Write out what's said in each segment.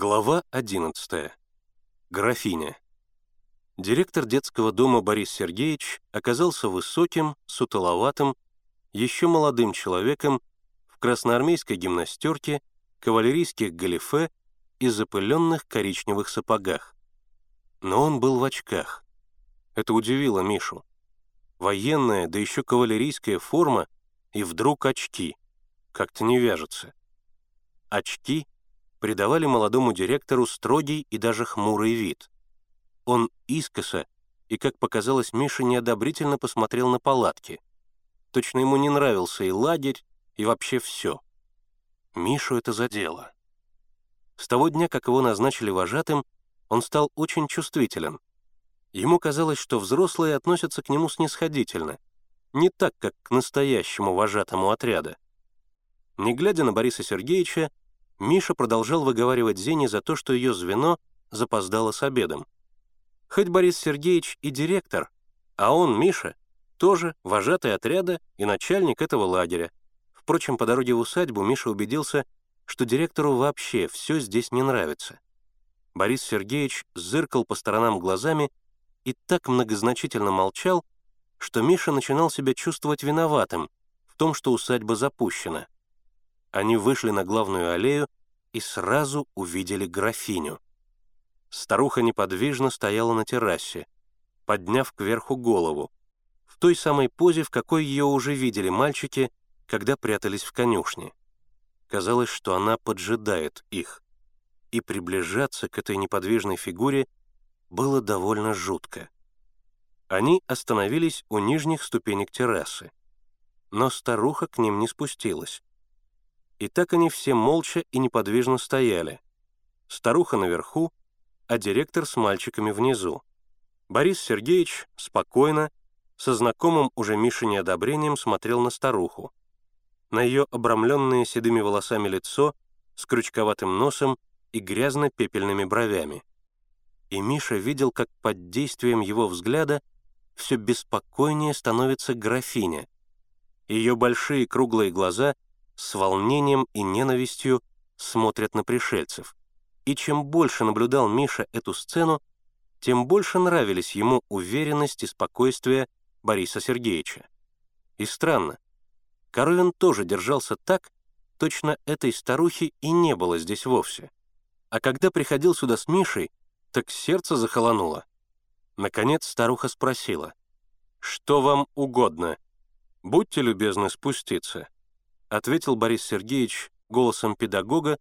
Глава 11. Графиня. Директор детского дома Борис Сергеевич оказался высоким, сутуловатым, еще молодым человеком в красноармейской гимнастерке, кавалерийских галифе и запыленных коричневых сапогах. Но он был в очках. Это удивило Мишу. Военная, да еще кавалерийская форма, и вдруг очки. Как-то не вяжется. Очки — придавали молодому директору строгий и даже хмурый вид. Он искоса и, как показалось, Миша неодобрительно посмотрел на палатки. Точно ему не нравился и лагерь, и вообще все. Мишу это задело. С того дня, как его назначили вожатым, он стал очень чувствителен. Ему казалось, что взрослые относятся к нему снисходительно, не так, как к настоящему вожатому отряда. Не глядя на Бориса Сергеевича, Миша продолжал выговаривать Зене за то, что ее звено запоздало с обедом. Хоть Борис Сергеевич и директор, а он, Миша, тоже вожатый отряда и начальник этого лагеря. Впрочем, по дороге в усадьбу Миша убедился, что директору вообще все здесь не нравится. Борис Сергеевич зыркал по сторонам глазами и так многозначительно молчал, что Миша начинал себя чувствовать виноватым в том, что усадьба запущена. Они вышли на главную аллею и сразу увидели графиню. Старуха неподвижно стояла на террасе, подняв кверху голову, в той самой позе, в какой ее уже видели мальчики, когда прятались в конюшне. Казалось, что она поджидает их, и приближаться к этой неподвижной фигуре было довольно жутко. Они остановились у нижних ступенек террасы, но старуха к ним не спустилась. И так они все молча и неподвижно стояли. Старуха наверху, а директор с мальчиками внизу. Борис Сергеевич спокойно, со знакомым уже Мише неодобрением смотрел на старуху. На ее обрамленное седыми волосами лицо с крючковатым носом и грязно-пепельными бровями. И Миша видел, как под действием его взгляда все беспокойнее становится графиня. Ее большие круглые глаза — с волнением и ненавистью смотрят на пришельцев. И чем больше наблюдал Миша эту сцену, тем больше нравились ему уверенность и спокойствие Бориса Сергеевича. И странно, Коровин тоже держался так, точно этой старухи и не было здесь вовсе. А когда приходил сюда с Мишей, так сердце захолонуло. Наконец старуха спросила, «Что вам угодно? Будьте любезны спуститься». — ответил Борис Сергеевич голосом педагога,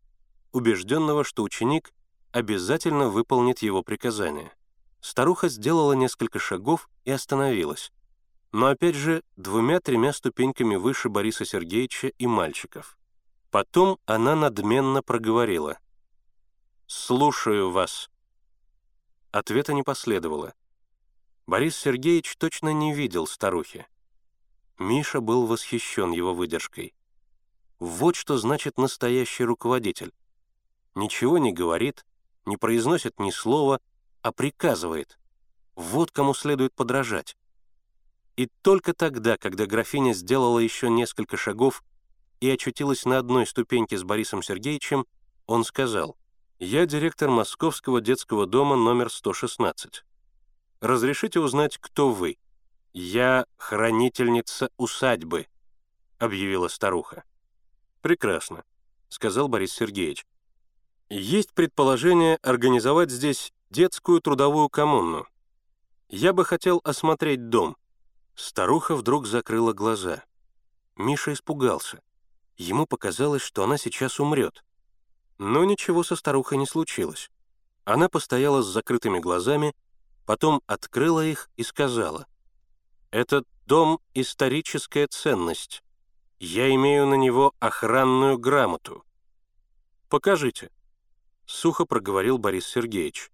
убежденного, что ученик обязательно выполнит его приказание. Старуха сделала несколько шагов и остановилась, но опять же двумя-тремя ступеньками выше Бориса Сергеевича и мальчиков. Потом она надменно проговорила. «Слушаю вас». Ответа не последовало. Борис Сергеевич точно не видел старухи. Миша был восхищен его выдержкой. Вот что значит настоящий руководитель. Ничего не говорит, не произносит ни слова, а приказывает. Вот кому следует подражать. И только тогда, когда графиня сделала еще несколько шагов и очутилась на одной ступеньке с Борисом Сергеевичем, он сказал, «Я директор Московского детского дома номер 116. Разрешите узнать, кто вы?» «Я хранительница усадьбы», — объявила старуха. «Прекрасно», — сказал Борис Сергеевич. «Есть предположение организовать здесь детскую трудовую коммуну. Я бы хотел осмотреть дом». Старуха вдруг закрыла глаза. Миша испугался. Ему показалось, что она сейчас умрет. Но ничего со старухой не случилось. Она постояла с закрытыми глазами, потом открыла их и сказала, «Этот дом — историческая ценность. Я имею на него охранную грамоту. Покажите, сухо проговорил Борис Сергеевич.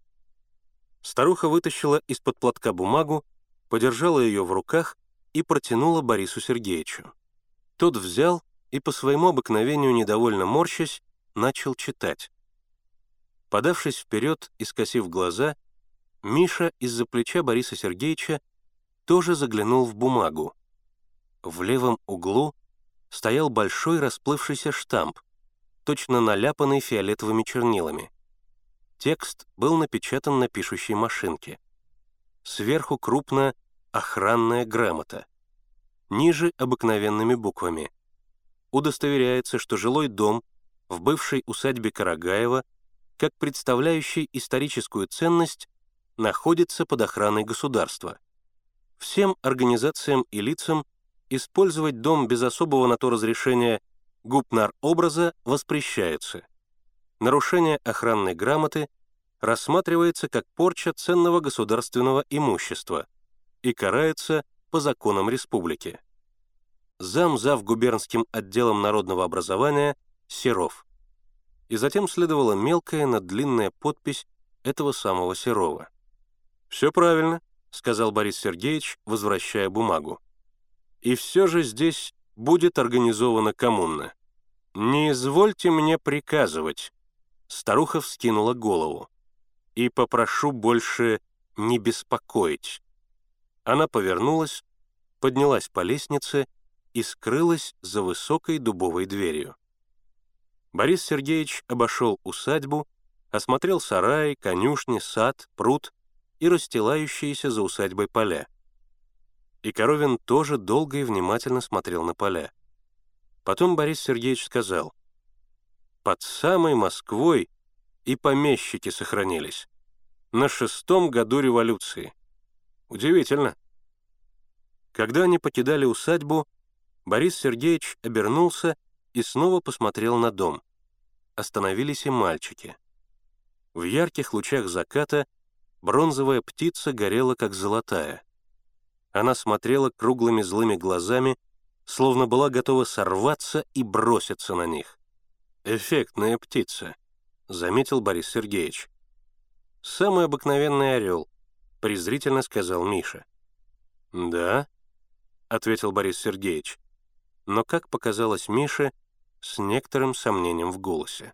Старуха вытащила из-под платка бумагу, подержала ее в руках и протянула Борису Сергеевичу. Тот взял и по своему обыкновению недовольно морщась начал читать. Подавшись вперед и скосив глаза, Миша из-за плеча Бориса Сергеевича тоже заглянул в бумагу. В левом углу стоял большой расплывшийся штамп, точно наляпанный фиолетовыми чернилами. Текст был напечатан на пишущей машинке. Сверху крупно «Охранная грамота». Ниже обыкновенными буквами. Удостоверяется, что жилой дом в бывшей усадьбе Карагаева, как представляющий историческую ценность, находится под охраной государства. Всем организациям и лицам использовать дом без особого на то разрешения гупнар-образа воспрещается. Нарушение охранной грамоты рассматривается как порча ценного государственного имущества и карается по законам республики. Зам зав губернским отделом народного образования Серов. И затем следовала мелкая, но длинная подпись этого самого Серова. «Все правильно», — сказал Борис Сергеевич, возвращая бумагу. «И все же здесь будет организована коммуна. Не извольте мне приказывать». Старуха вскинула голову. «И попрошу больше не беспокоить». Она повернулась, поднялась по лестнице и скрылась за высокой дубовой дверью. Борис Сергеевич обошел усадьбу, осмотрел сарай, конюшни, сад, пруд и расстилающиеся за усадьбой поля. И Коровин тоже долго и внимательно смотрел на поля. Потом Борис Сергеевич сказал, «Под самой Москвой и помещики сохранились. На шестом году революции. Удивительно». Когда они покидали усадьбу, Борис Сергеевич обернулся и снова посмотрел на дом. Остановились и мальчики. В ярких лучах заката бронзовая птица горела, как золотая. Она смотрела круглыми злыми глазами, словно была готова сорваться и броситься на них. «Эффектная птица», — заметил Борис Сергеевич. «Самый обыкновенный орел», — презрительно сказал Миша. «Да», — ответил Борис Сергеевич, но, как показалось Мише, с некоторым сомнением в голосе.